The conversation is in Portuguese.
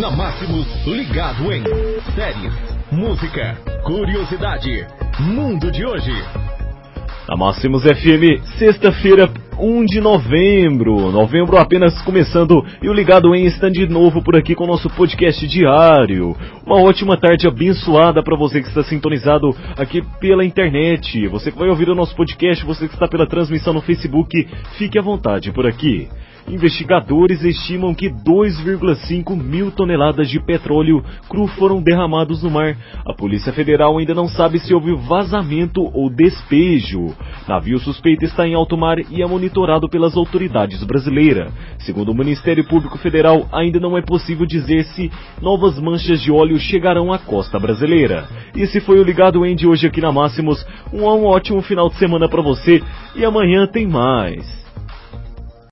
Na Máximos, ligado em séries, música, curiosidade, mundo de hoje. Na Máximos FM, sexta-feira, 1 de novembro. Novembro apenas começando e o Ligado em está de novo por aqui com o nosso podcast diário. Uma ótima tarde abençoada para você que está sintonizado aqui pela internet. Você que vai ouvir o nosso podcast, você que está pela transmissão no Facebook, fique à vontade por aqui. Investigadores estimam que 2,5 mil toneladas de petróleo cru foram derramados no mar. A Polícia Federal ainda não sabe se houve vazamento ou despejo. Navio suspeito está em alto mar e é monitorado pelas autoridades brasileiras. Segundo o Ministério Público Federal, ainda não é possível dizer se novas manchas de óleo chegarão à costa brasileira. Esse foi o Ligado End hoje aqui na Máximos. Um, um ótimo final de semana para você e amanhã tem mais.